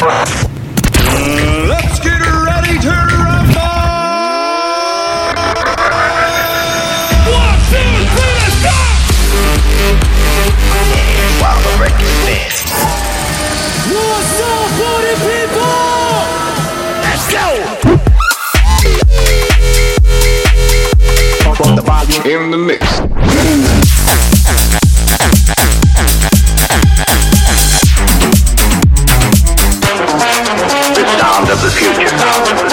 Let's get ready to rumble! One, two, three, let's go! While the record spins. What's up, party people? Let's go! the volume in the mix. The future.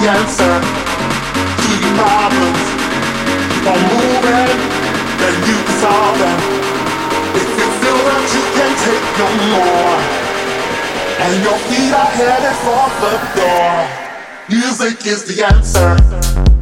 The answer to your problems. Keep on moving, then you can solve them. If you feel that you can't take no more. And your feet are headed for the door. Music is the answer.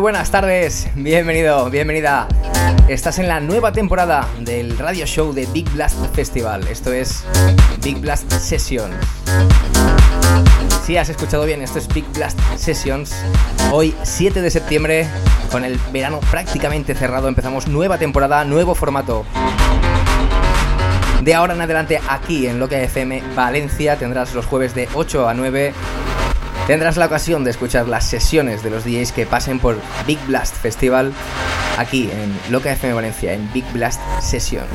Buenas tardes, bienvenido, bienvenida. Estás en la nueva temporada del radio show de Big Blast Festival. Esto es Big Blast Sessions. Si has escuchado bien, esto es Big Blast Sessions. Hoy, 7 de septiembre, con el verano prácticamente cerrado, empezamos nueva temporada, nuevo formato. De ahora en adelante, aquí en Loca FM Valencia, tendrás los jueves de 8 a 9 Tendrás la ocasión de escuchar las sesiones de los DJs que pasen por Big Blast Festival aquí en Loca FM Valencia, en Big Blast Sessions.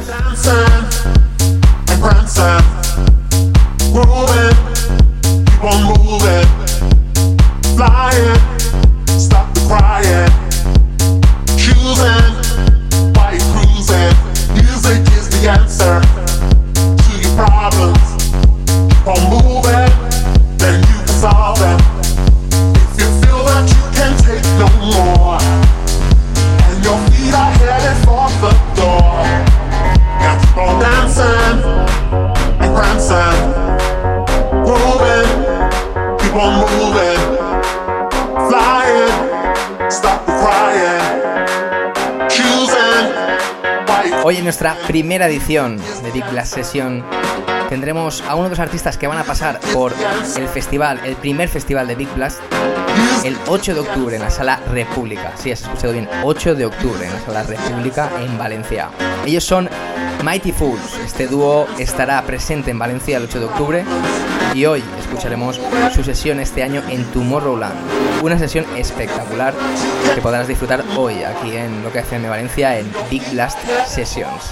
Primera edición de Big Blast Session tendremos a uno de los artistas que van a pasar por el festival, el primer festival de Big Blast, el 8 de octubre en la Sala República. Sí, has escuchado bien, 8 de octubre en la Sala República en Valencia. Ellos son Mighty Fools. Este dúo estará presente en Valencia el 8 de octubre y hoy escucharemos su sesión este año en Tomorrowland. Una sesión espectacular que podrás disfrutar hoy aquí en Loca FM Valencia en Big Blast Sessions.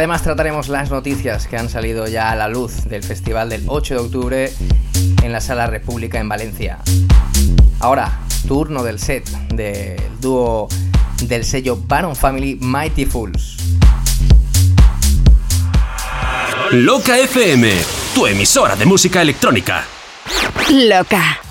Además trataremos las noticias que han salido ya a la luz del festival del 8 de octubre en la Sala República en Valencia. Ahora, turno del set del dúo del sello Baron Family Mighty Fools. Loca FM, tu emisora de música electrónica. Loca.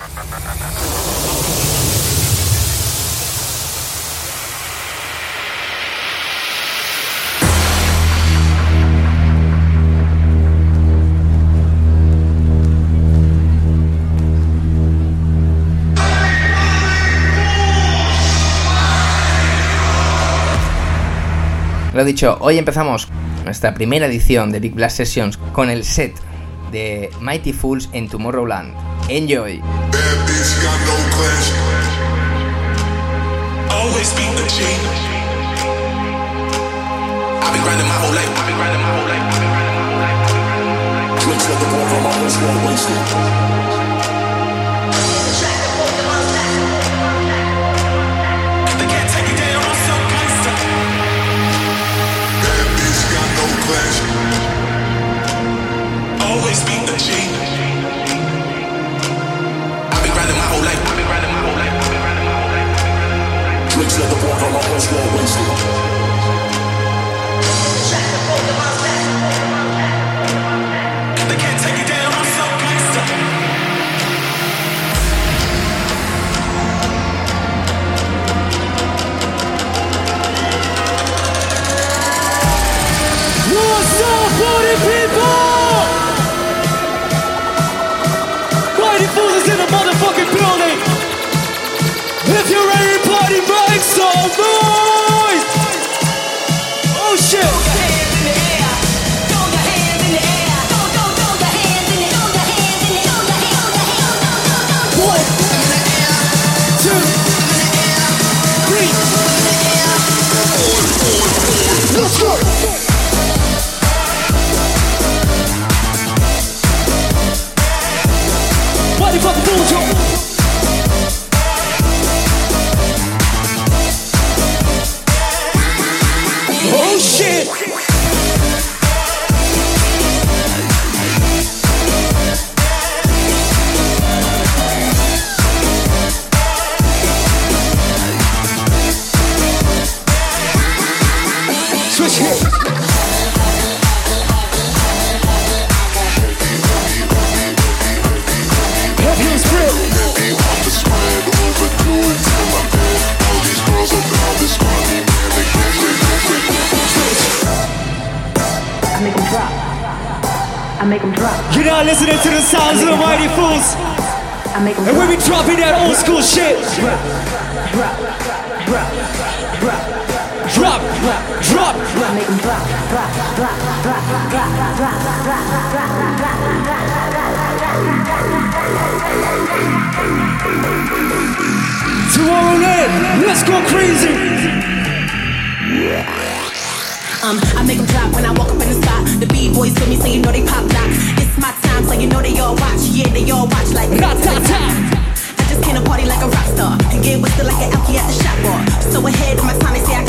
Lo dicho, hoy empezamos nuestra primera edición de Big Blast Sessions con el set de Mighty Fools en Tomorrowland. Enjoy. I've been said the walk alone was long wasted. Let's go crazy. Um, I make them drop when I walk up in the spot. The B-boys with me, so you know they pop. It's my time, so you know they all watch. Yeah, they all watch like. I just came to party like a rock star. And get whistle like an alky at the shop bar. So ahead of my time, they say I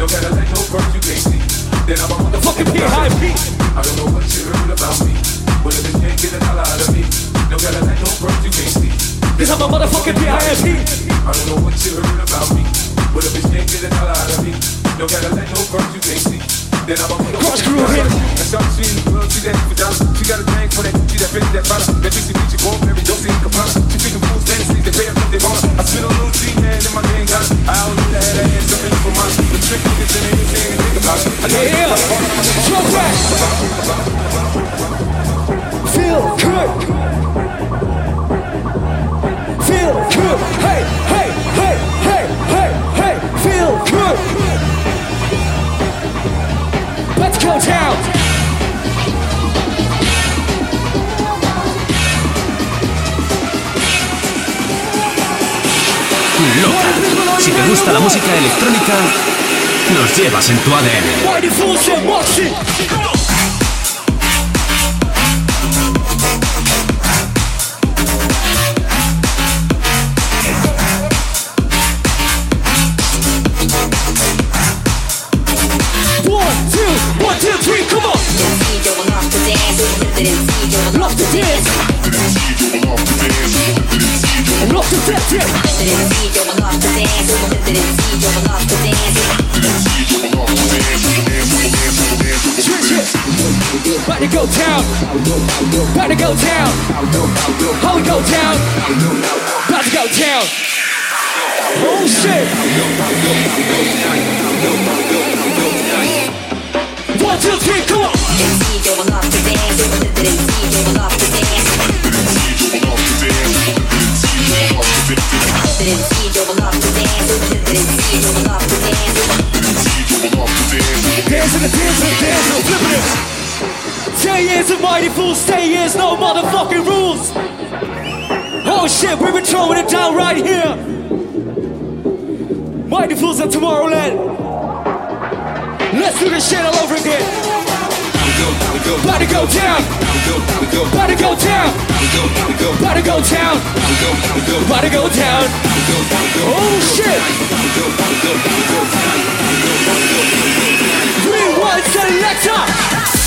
No gotta let no birds you can't see. Then I'm a motherfucking PIP. I don't know what you heard about me. But if it can't get a dollar out of me, no gotta let no birds you can't see. Then I'm a motherfucking PIP. I don't know what you heard about me. But if it can't get a dollar out of me, no gotta let no birds you can't see. Then I'm a motherfucking PIP. I stop seeing the she that for dollars. She got a thing for that, she that bitch that bottle. That bitch that bitch, she born every dose in Capana. She picking fools, fantasies, they pay up, they want I spit a little G, man. I to that ass. The trick is in to. I. Feel good. Feel good. Hey, hey, hey, hey, hey, hey. Feel good. Let's go down. Si te gusta la música electrónica, nos llevas en tu ADN. Go down. About to go down. We go down? About to go down. Oh shit. One, two, three, come on. Dancing and dancing and dancing and flipping it. Ten years of mighty fools, ten years, no motherfucking rules. Oh shit, we've been throwing it down right here. Mighty fools at Tomorrowland. Let's do this shit all over again. About to go down. About to go down. About to go down. About to go down. Oh shit. Three, one, selector.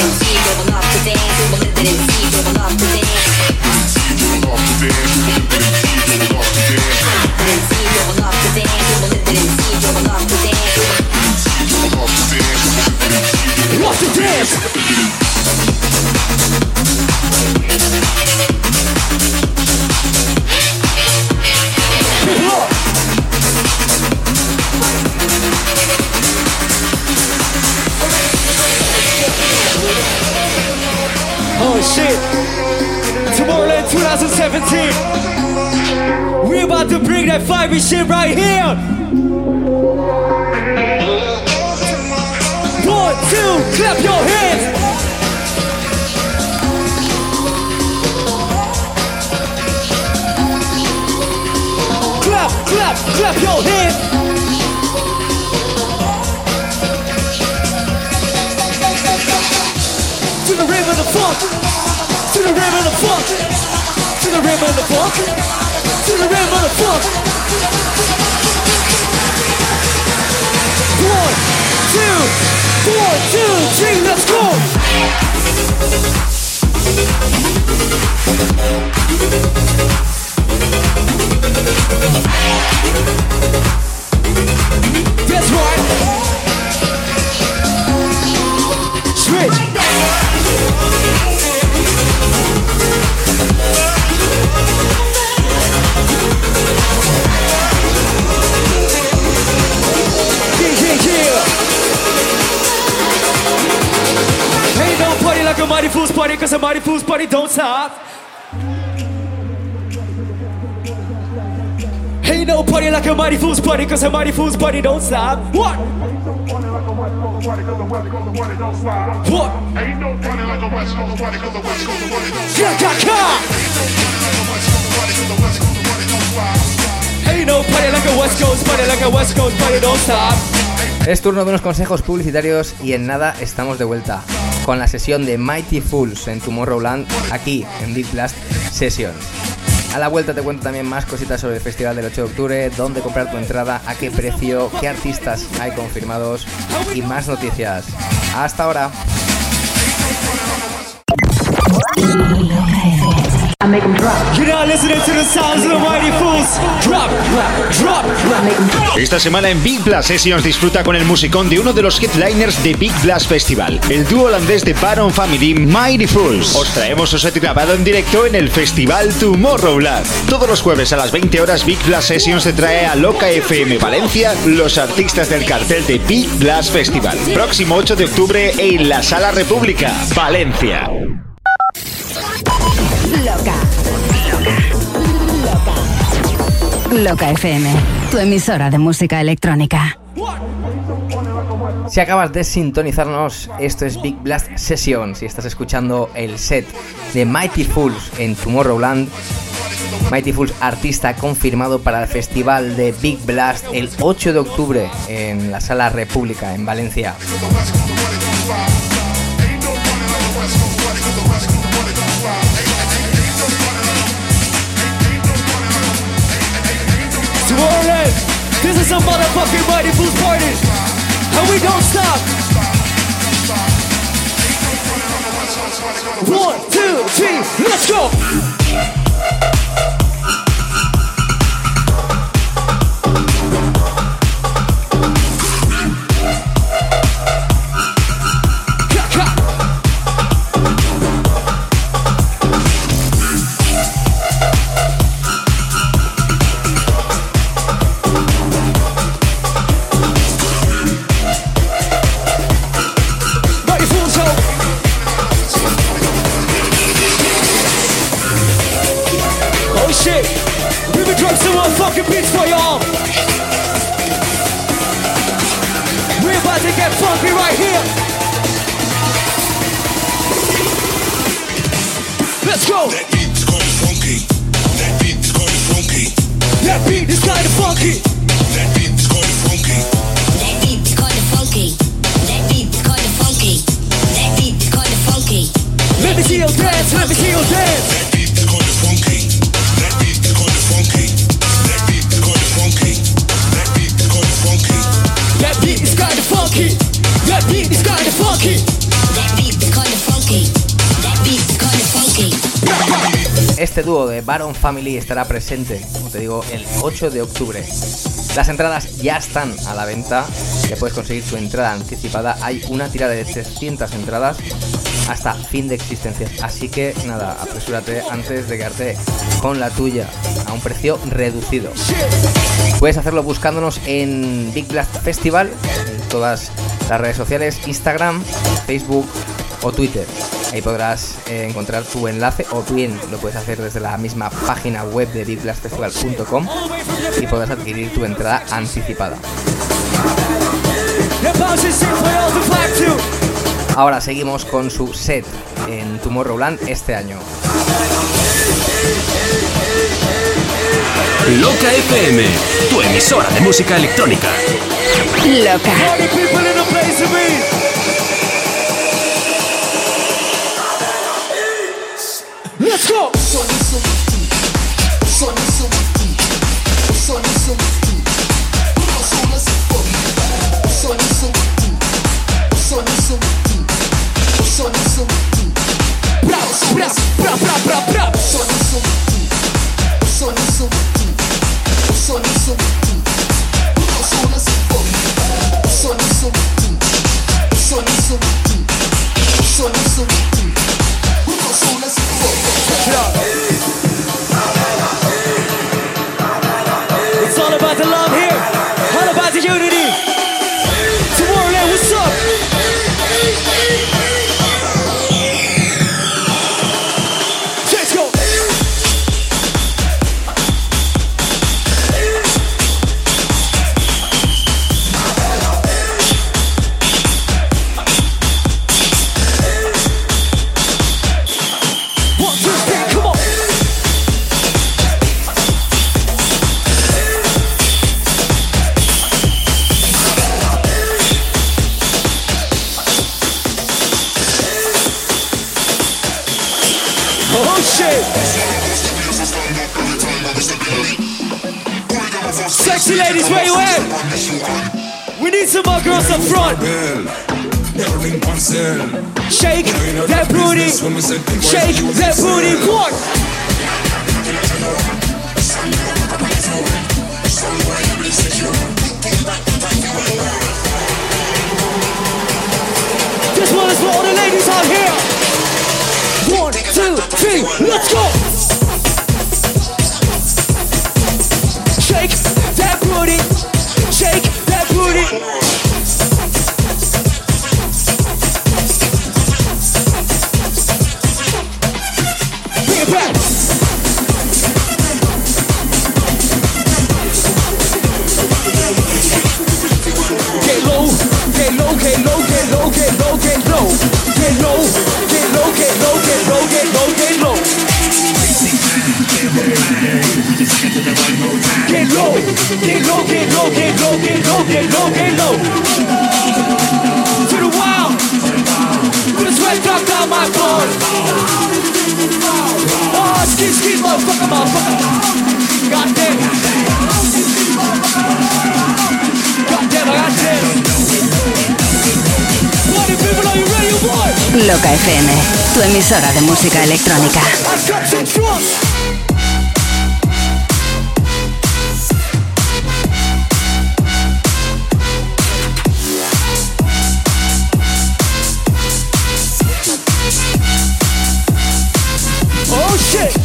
Come that fiery shit right here. One, two, clap your hands. Clap, clap, clap your hands. To the rhythm of the funk. To the rhythm of the funk. To the rhythm of the funk. To the the funk. One, two, one, two, three, let's go. That's right. Switch. Yeah, yeah. Ain't party like a mighty fool's party, cause a mighty fool's party don't stop. Ain't no party like a mighty fool's party, cause a mighty fool's party don't stop. What? What? Yeah, yeah, yeah. Ain't no party like a West Coast party, like a West Coast party don't stop. Es turno de unos consejos publicitarios y en nada estamos de vuelta con la sesión de Mighty Fools en Tomorrowland aquí en Big Blast Sessions. A la vuelta te cuento también más cositas sobre el festival del 8 de octubre, dónde comprar tu entrada, a qué precio, qué artistas hay confirmados y más noticias. Hasta ahora. Make them drop. You're not listening to the sounds of the mighty fools. Drop, drop, them drop. Esta semana en Big Blast Sessions disfruta con el musicón de uno de los headliners de Big Blast Festival, el dúo holandés de Baron Family Mighty Fools. Os traemos su set grabado en directo en el festival Tomorrowland. Todos los jueves a las 20 horas Big Blast Sessions te trae a Loca FM Valencia los artistas del cartel de Big Blast Festival. Próximo 8 de octubre en la Sala República, Valencia. Loca. Loca. Loca FM, tu emisora de música electrónica. Si acabas de sintonizarnos, esto es Big Blast Session. Si estás escuchando el set de Mighty Fools en Tomorrowland, Mighty Fools artista confirmado para el festival de Big Blast el 8 de octubre en la Sala República en Valencia. Is a motherfucking mighty fools party. And we don't stop. One, two, three, let's go. Family estará presente, como te digo, el 8 de octubre. Las entradas ya están a la venta, ya puedes conseguir tu entrada anticipada. Hay una tirada de 300 entradas hasta fin de existencias. Así que nada, apresúrate antes de quedarte con la tuya a un precio reducido. Puedes hacerlo buscándonos en Big Blast Festival, en todas las redes sociales, Instagram, Facebook o Twitter. Ahí podrás eh, encontrar tu enlace o bien lo puedes hacer desde la misma página web de bigblastfestival.com y podrás adquirir tu entrada anticipada. Ahora seguimos con su set en Tomorrowland este año. Loca FM, tu emisora de música electrónica. Loca. Sexy ladies, where you at? We need some more girls up front. Shake that booty. Shake that booty. One. This one is for all the ladies out here. One, two, three, let's go. Shake booty. Shake that booty. Bring it back. Get low, get low, get low, get low, get low, get low. Get low, get low, get low, get low, get low, get low. Loca FM, tu emisora de música electrónica. Shit!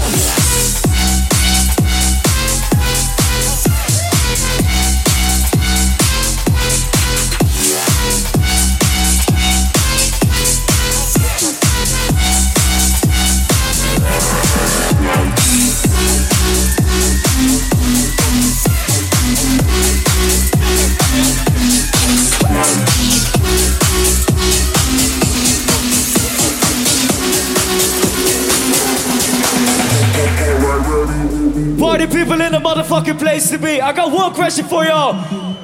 Place to be. I got one question for y'all.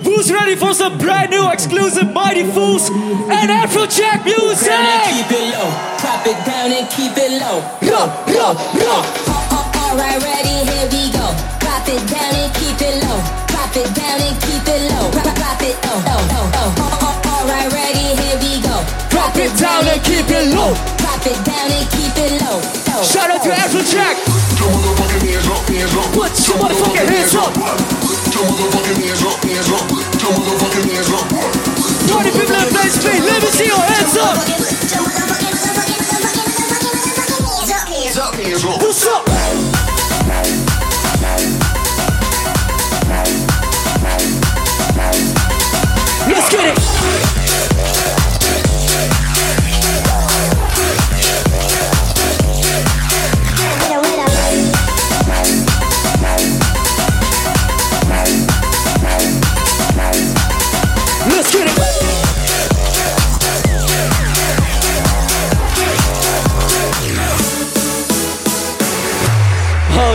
Who's ready for some brand new exclusive Mighty Fools and Afrojack music? Keep it low, drop it down and keep it low. Low, low, low. Alright, ready, here we go. Drop it down and keep it low. Drop it down and keep it low. Drop, drop it oh, oh, oh, low, low, low, low. Alright, ready, here we go. Drop it down and keep it low. Drop it down and keep it low. Shout out to Afrojack. Put your motherfucking hands up. Party people in place be. Let me see your hands up. What's up? Let's get it.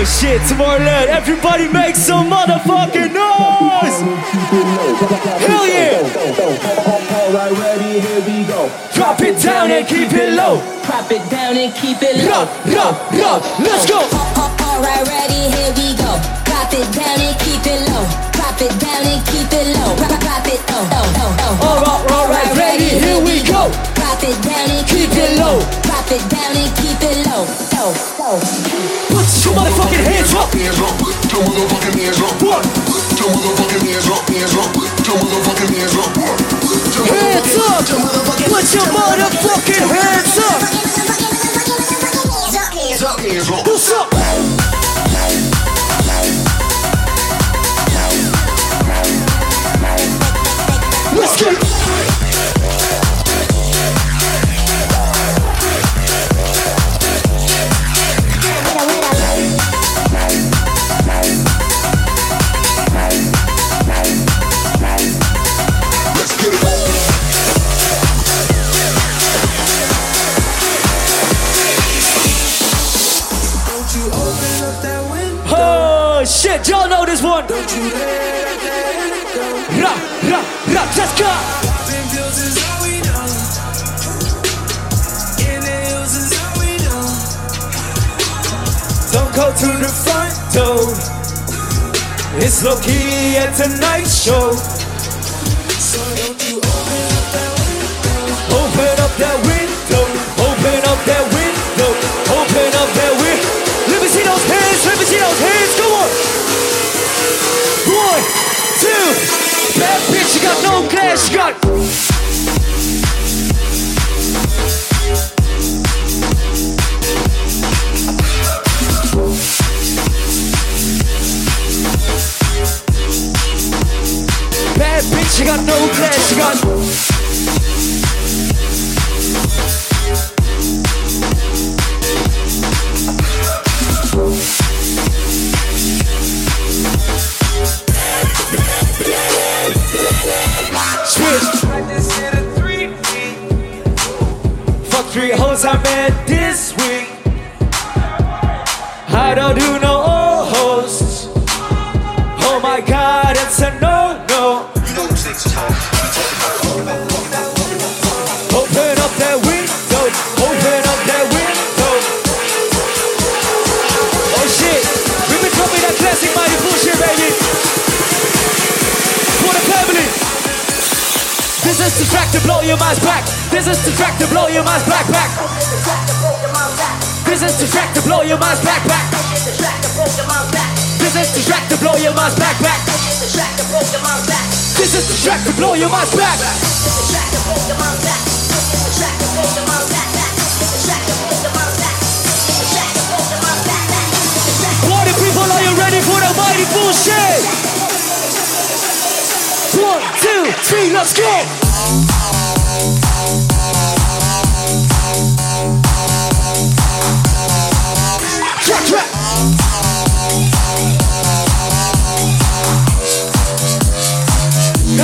Shit, Tomorrowland, everybody make some motherfucking noise! Hell yeah! Alright, ready, here we go. Drop it down and keep it low. Drop it down and keep it Low, low, low. Let's go! Alright, ready, here we go. Drop it down and keep it low. Drop it down and keep it low. Drop, drop it oh, oh, oh, low, low, low, low. Alright, alright, ready, here we go. Drop it down and Keep it low. Drop it down and keep it low, low, low. Put your motherfucking hands up. One. Hands up. Hands Put your motherfucking hands up. What's up? Oh shit, y'all know this one. Ra, ra, ra, let's go. Don't go to the front door. It's low key at tonight's show. Open up that window. Open up that window. Open up that window. Let me see those hands. Let me see those hands. Come on. One, two. Bad bitch, you got no glass. You got. Bad bitch, you got no glass. You got. Three hoes I met this week. I don't do no old hosts. Oh my god, it's a no no. Open up that window. Open up that window. Oh shit. We've been dropping that classic mighty bullshit, baby. For the family. This is the track to blow your mind's back. This is the track to blow your mind's back back. This is the track to blow your mind's back back. This is the track to blow your mind's back back. This is the track to blow your mind's back. Party people, are you ready for the mighty bullshit? One, two, three, let's go!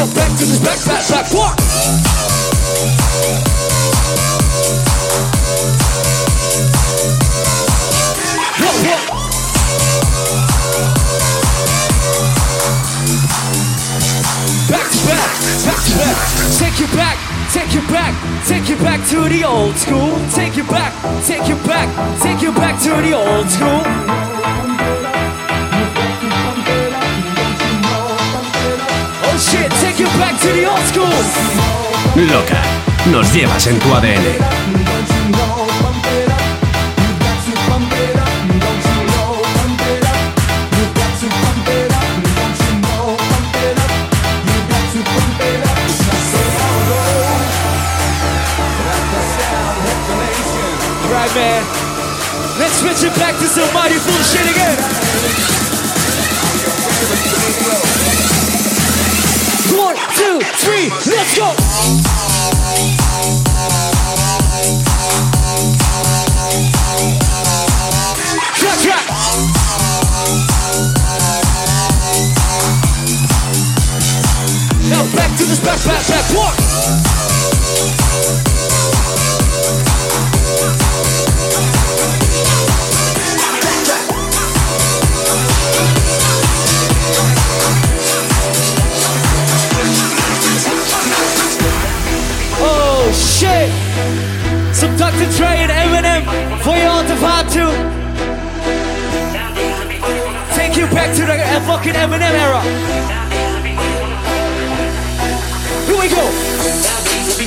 Now back to this back, back, back, walk! Back back, back back. Take you back, take you back, take you back to the old school. Take you back, take you back, take you back to the old school. Loca, nos llevas en tu ADN. Right, man. Let's switch it back to some mighty bullshit again. Three, let's go. Now back to back, back, back, walk. And Eminem for you all to vibe to. Take you back to the uh, fucking Eminem era. Here we go.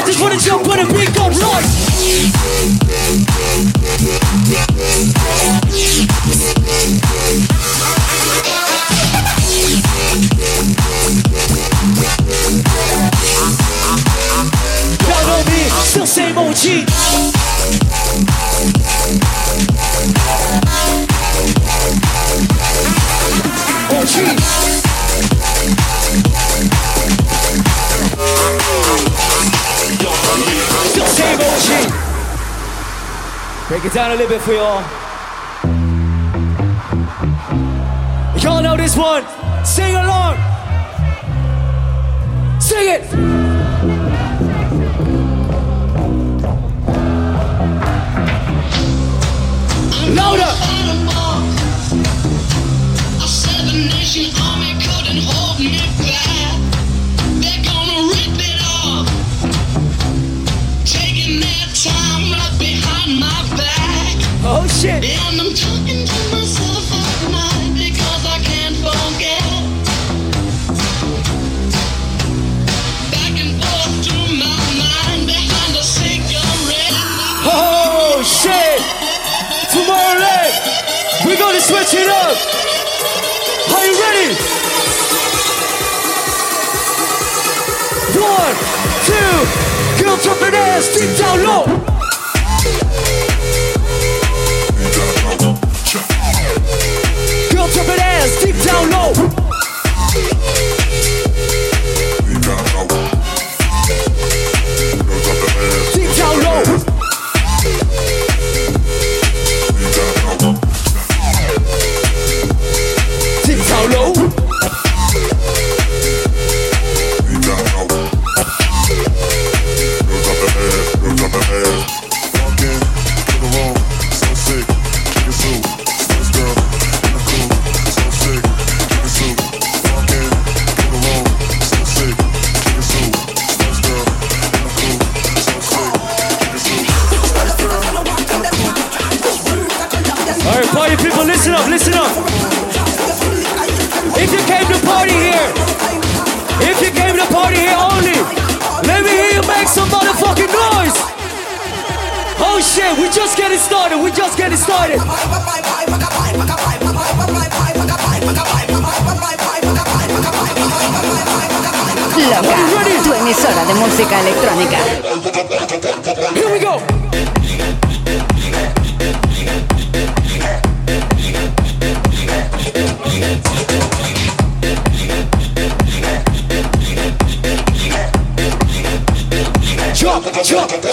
I just wanna jump on a beat go right. Y'all know me, still same OG. OG. Break it down a little bit for y'all. Y'all know this one. Sing along. Sing it. Oh shit. And I'm talking to myself at night because I can't forget. Back and forth my mind behind a cigarette. Oh shit! Tomorrowland, we're gonna switch it up. Are you ready? One, two, girl drop that ass deep down low. Deep down low. Party people, listen up, listen up. If you came to party here, if you came to party here only, let me hear you make some motherfucking noise. Oh shit, we just getting started, we just getting started. Loca, tu emisora de música electrónica. Here we go. Jump,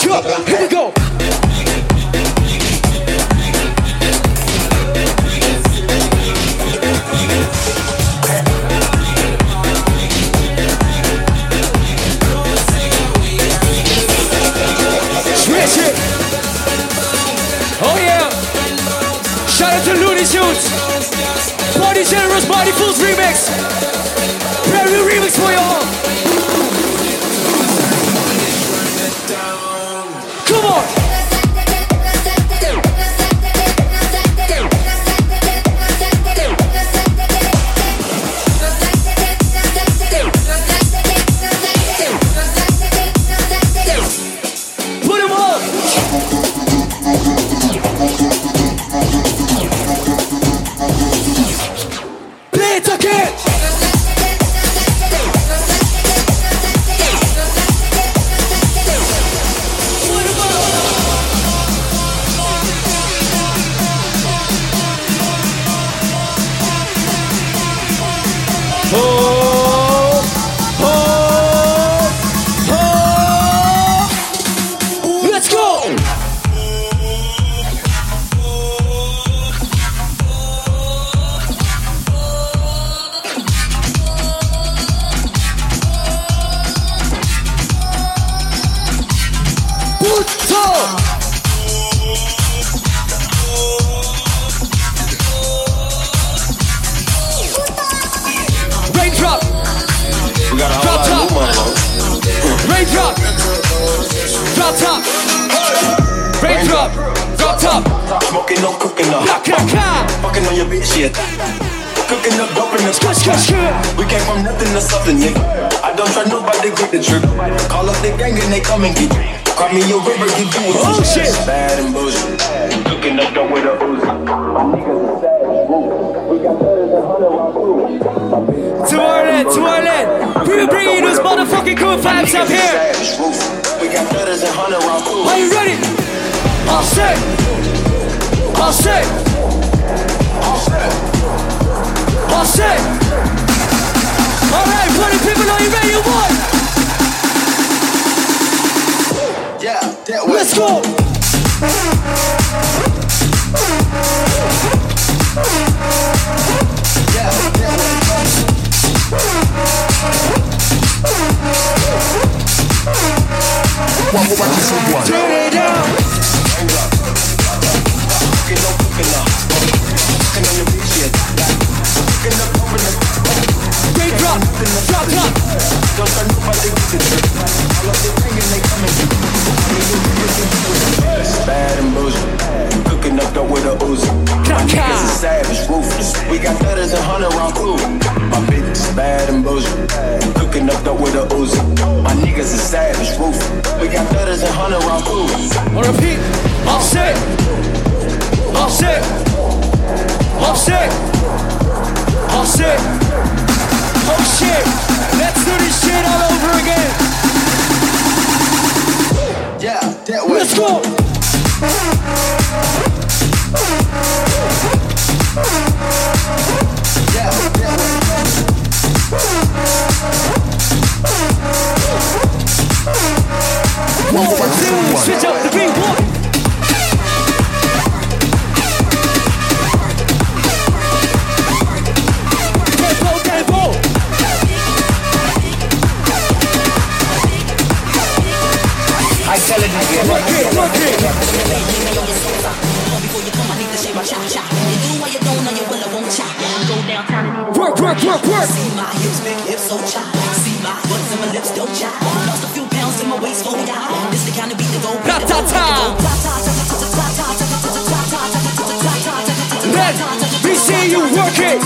work it.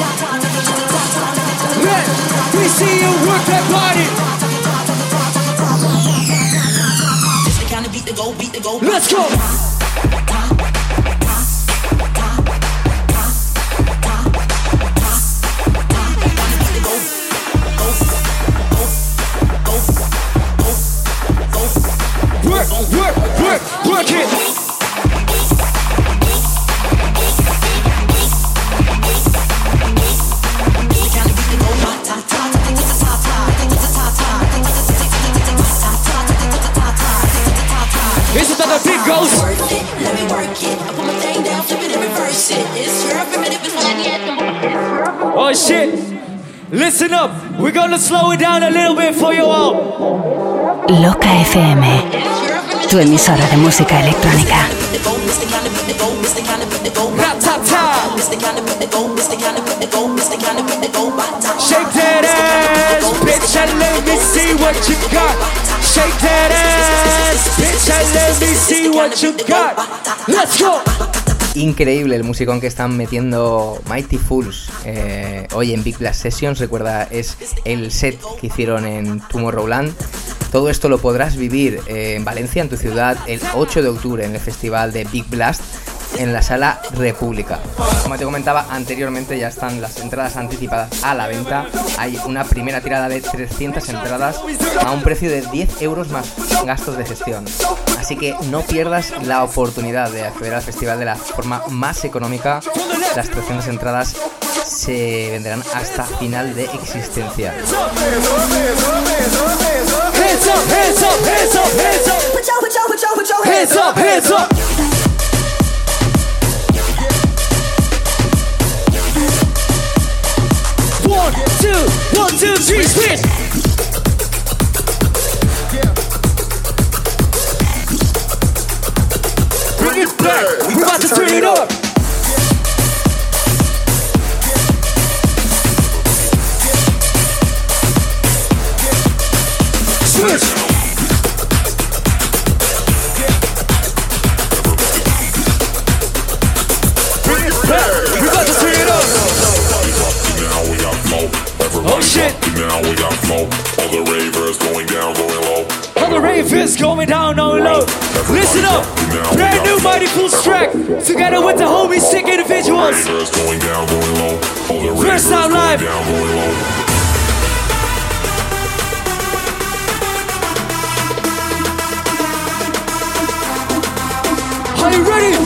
Let me see you work that body. Let's go. Listen up. We're gonna slow it down a little bit for you all. Loca FM. Tu emisora de música electrónica. Shake that ass, bitch, and let me see what you got. Shake that ass, bitch, and let me see what you got. Let's go. Increíble el musicón que están metiendo Mighty Fools eh, hoy en Big Blast Sessions. Recuerda, es el set que hicieron en Tomorrowland. Todo esto lo podrás vivir eh, en Valencia, en tu ciudad, el 8 de octubre en el festival de Big Blast en la sala República. Como te comentaba anteriormente, ya están las entradas anticipadas a la venta. Hay una primera tirada de 300 entradas a un precio de 10 euros más gastos de gestión. Así que no pierdas la oportunidad de acceder al festival de la forma más económica. Las 300 entradas se venderán hasta final de existencia. One, two, one, two, three, switch. Going down on low. Listen up. Brand new Mighty Fools track. Together with the homies sick individuals. First time live. Are you ready?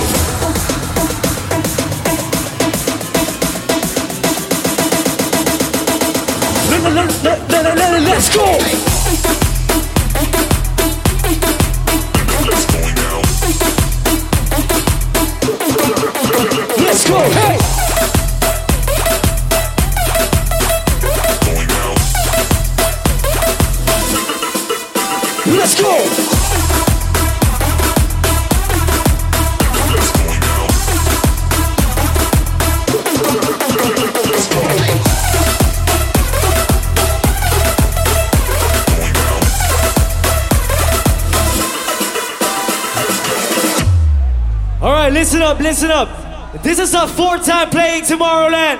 Listen up. This is our fourth time playing Tomorrowland,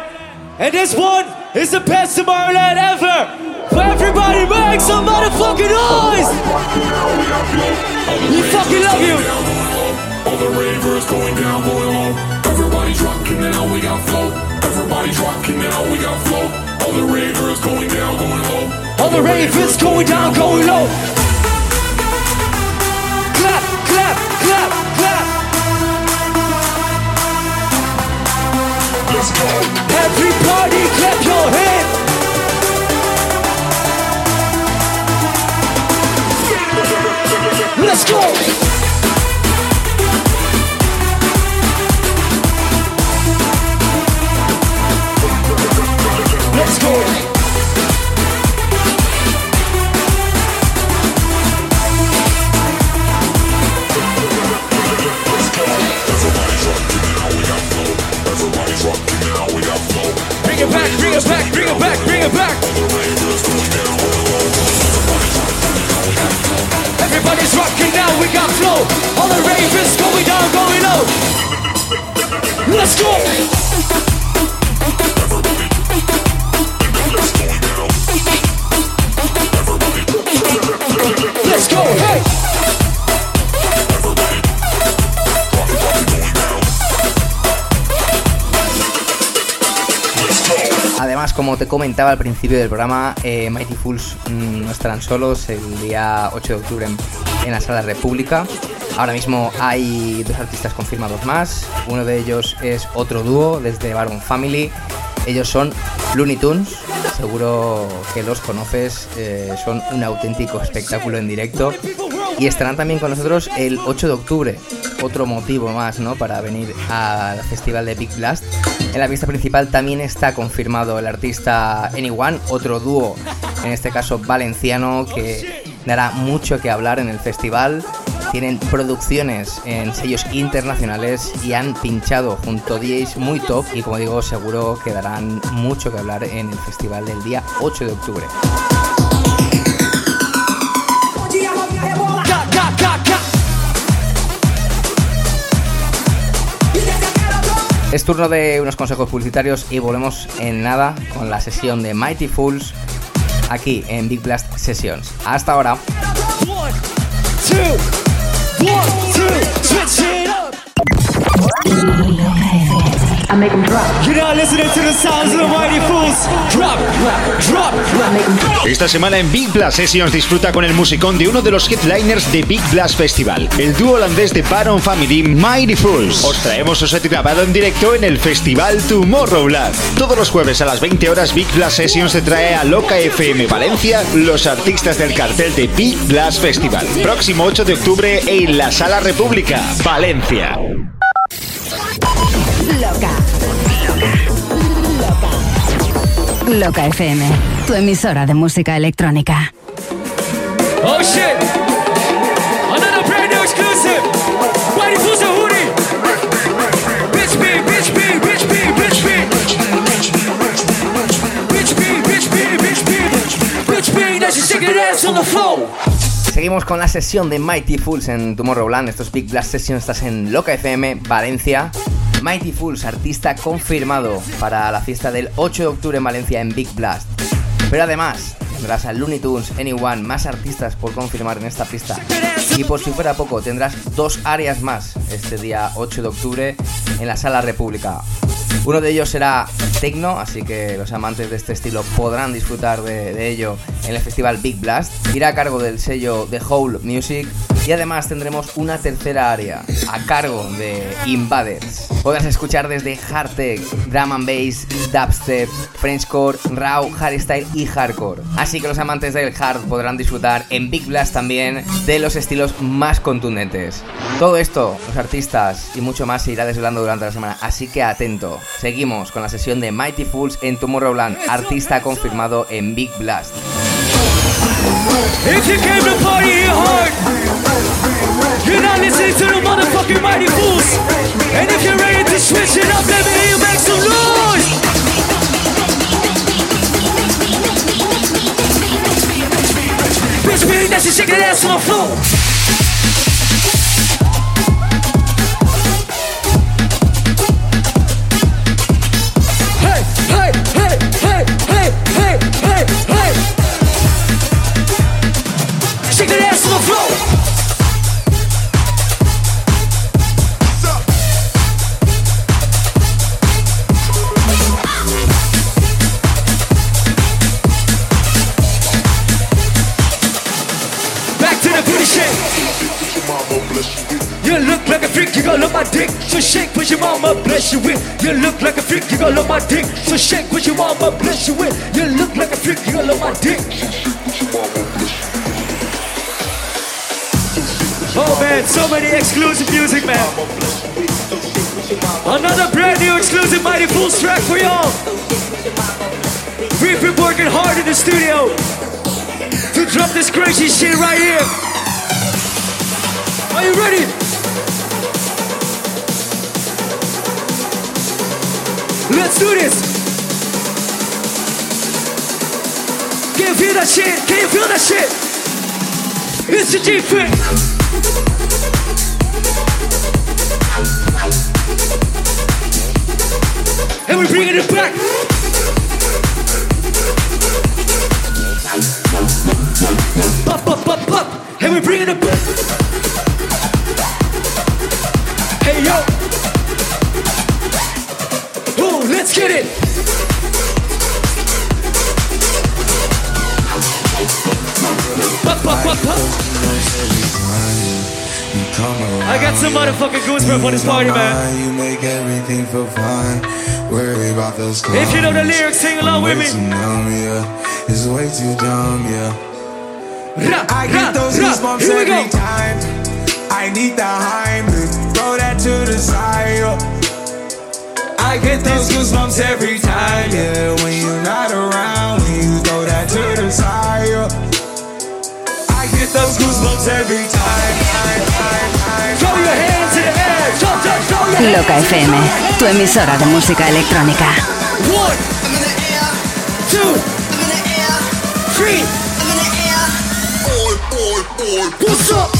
and this one is the best Tomorrowland ever. For everybody, make some motherfucking noise! We fucking love you! All the ravers going down, going low. Everybody's rocking now, we got flow. Everybody's rocking now, we got flow. All the ravers going down, going low. All the ravers going down, going low. Clap, clap, clap, clap. Everybody clap your hands. Let's go. It back. Everybody's rocking now, we got flow. All the ravens going down, going low. Let's go. Como te comentaba al principio del programa, eh, Mighty Fools mm, no estarán solos el día 8 de octubre en, la Sala República. Ahora mismo hay dos artistas confirmados más. Uno de ellos es otro dúo desde Baron Family. Ellos son Looney Tunes. Seguro que los conoces. eh, son un auténtico espectáculo en directo. Y estarán también con nosotros el 8 de octubre. Otro motivo más, ¿no? Para venir al festival de Big Blast. En la pista principal también está confirmado el artista Anyone, otro dúo, en este caso valenciano, que dará mucho que hablar en el festival. Tienen producciones en sellos internacionales y han pinchado junto a DJs muy top y como digo seguro que darán mucho que hablar en el festival del día 8 de octubre. Es turno de unos consejos publicitarios y volvemos en nada con la sesión de Mighty Fools aquí en Big Blast Sessions. Hasta ahora. One, two, one, two, switch it up. I make 'em drop. You're now listening to the sounds of the mighty fools. Drop, drop, drop. Esta semana en Big Blast Sessions disfruta con el musicón de uno de los headliners de Big Blast Festival, el dúo holandés de Baron Family, Mighty Fools. Os traemos su set grabado en directo en el festival Tomorrowland. Todos los jueves a las 20 horas Big Blast Sessions te trae a Loca FM Valencia los artistas del cartel de Big Blast Festival. Próximo 8 de octubre en la Sala República, Valencia. Loca. FM, tu emisora de música electrónica. Oh shit! Another brand new exclusive. Mighty fools and Hootie. Bitch B, bitch B, bitch B, bitch B. Bitch B, bitch B, bitch B. Bitch B, now she's shaking her ass on the floor. Seguimos con la sesión de Mighty Fools en Tomorrowland. Estos Big Blast Sessions estás en Loca FM, Valencia. Mighty Fools, artista confirmado para la fiesta del 8 de octubre en Valencia en Big Blast. Pero además, tendrás a Looney Tunes, Anyone, más artistas por confirmar en esta pista. Y por si fuera poco, tendrás dos áreas más este día 8 de octubre en la Sala República. Uno de ellos será Tecno, así que los amantes de este estilo podrán disfrutar de, ello en el festival Big Blast. Irá a cargo del sello The Whole Music y además tendremos una tercera área a cargo de Invaders. Podrás escuchar desde hard tech, drum and bass, dubstep, Frenchcore, raw, hardstyle y hardcore. Así que los amantes del hard podrán disfrutar en Big Blast también de los estilos más contundentes. Todo esto, los artistas y mucho más se irá desvelando durante la semana, así que atento. Seguimos con la sesión de Mighty Fools en Tomorrowland, artista confirmado en Big Blast. If you came to party hard, you're not listening to the motherfucking mighty fools. And if you're ready to switch it up, let me hear you make some noise. Bitch, bitch, now she's shaking that ass on the floor. I'ma bless you with. You look like a freak, you gonna love my dick. So shake what you want, bless you with. You look like a freak, you gonna love my dick. Oh man, so many exclusive music, man. Another brand new exclusive Mighty Fools track for y'all. We've been working hard in the studio to drop this crazy shit right here. Are you ready? Let's do this. Can you feel that shit? Can you feel that shit? It's the G-Fit. And we're bringing it back. Pop, pop, pop, pop. And we're bringing it back. Get it. I got some motherfucking goosebumps for this party, man. You make everything feel fine. Worry about those If you know the lyrics, sing along with me. Numb, yeah. It's way too dumb, yeah. Ra, I get those goosebumps every go. time. I need the Heimlich. Throw that to the side. I get those goosebumps every time, yeah. When you're not around, when you throw that to the side. yeah. I get those goosebumps every time. Throw your hands in the air. Jump, jump, throw your hands. Loca FM, tu emisora de música electrónica. One, two, three. What's up?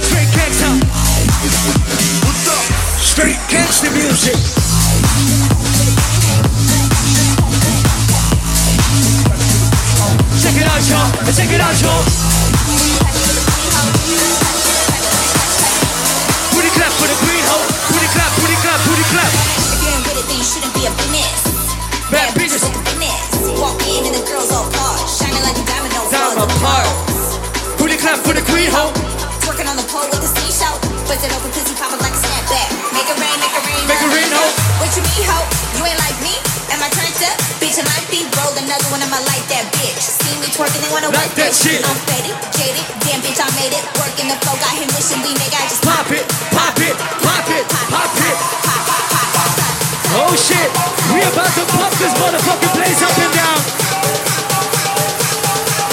Straight. Straight gangsta music. Out, y'all. Check it out, y'all. Booty clap for the green hoe. Booty clap, booty clap, booty clap. If you ain't with it, then you shouldn't be a business. Bad business. The business. Walk in and the girls all hard, shining like a diamond on Down my part. Booty clap for the queen hoe. Twerking on the pole with the seashell. Bust it open, pussy popping like a snapback. Make it rain, make it rain. Make it oh. rain, ho. What you mean, ho? You ain't like me? Am I turned up? Bitch, I might be roll another one of my like that bitch. See me twerking, they wanna Like work that shit. I'm faded, jaded. Damn, bitch, I made it. Working the flow, got him wishing we nigga. I just Pop it, pop it, pop it, pop it. Oh shit, we about to pop this motherfucking place up and down.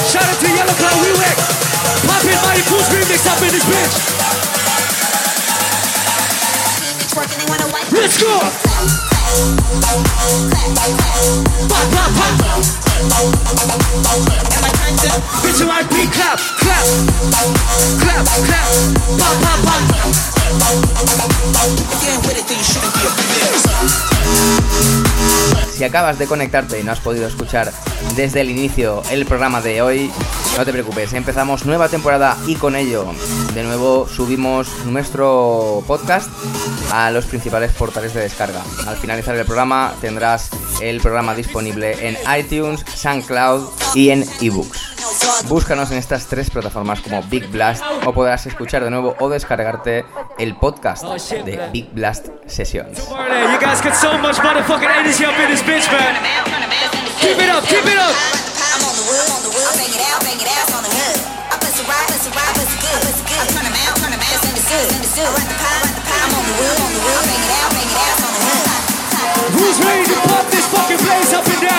Shout out to Yellow Claw Weewick. Pop it, Mighty Fools remix up in this bitch. Let's go. Pop, pop, pop. Bitch, you like beat clap, clap, clap, clap, pop, pop, pop. Si acabas de conectarte y no has podido escuchar desde el inicio el programa de hoy, no te preocupes, empezamos nueva temporada y con ello de nuevo subimos nuestro podcast a los principales portales de descarga. Al finalizar el programa tendrás el programa disponible en iTunes, SoundCloud y en ebooks. Búscanos en estas tres plataformas como Big Blast o podrás escuchar de nuevo o descargarte el podcast de Big Blast Sessions.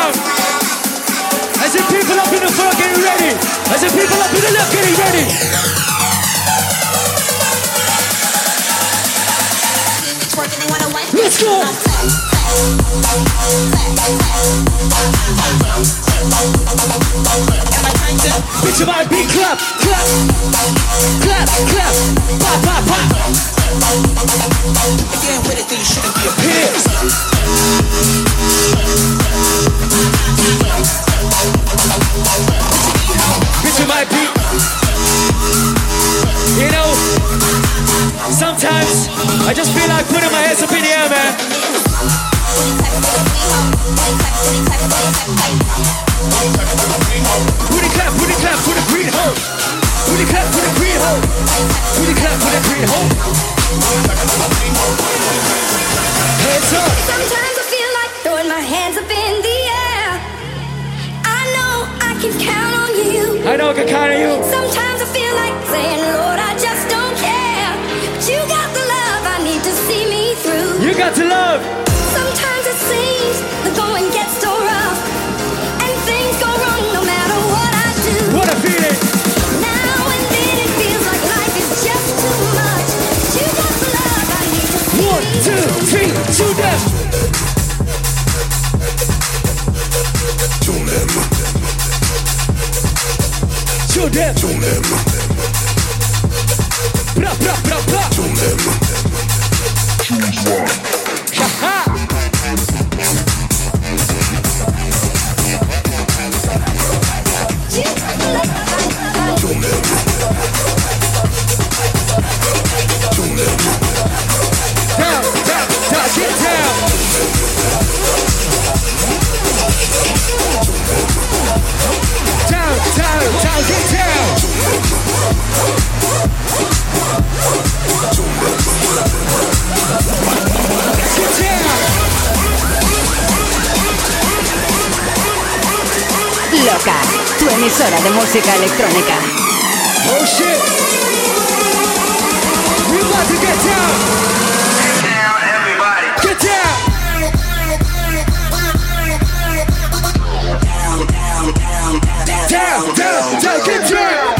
Up? As the people up in the front getting ready. As the people up in the left getting ready. Let's go. Bitch, might be clap, clap, clap, clap, pop, pop, pop. If you ain't with it, then you shouldn't be a Here. Bitch, you know, sometimes I just feel like putting my hands up in the air, man. Booty clap, booty clap for the green hoe. Booty clap for the green hoe. Booty clap for the green. Hands up. Sometimes I feel like throwing my hands up in the can count on you. I know I can count on you. Sometimes I feel like saying, Lord, I just don't care. But you got the love I need to see me through. You got to love. Show them. Bra, bra, bra, bra. Ha-ha. Tu emisora de música electrónica. Oh shit. We about to get down. Get down, everybody. Get down. Down, down, down, down, down.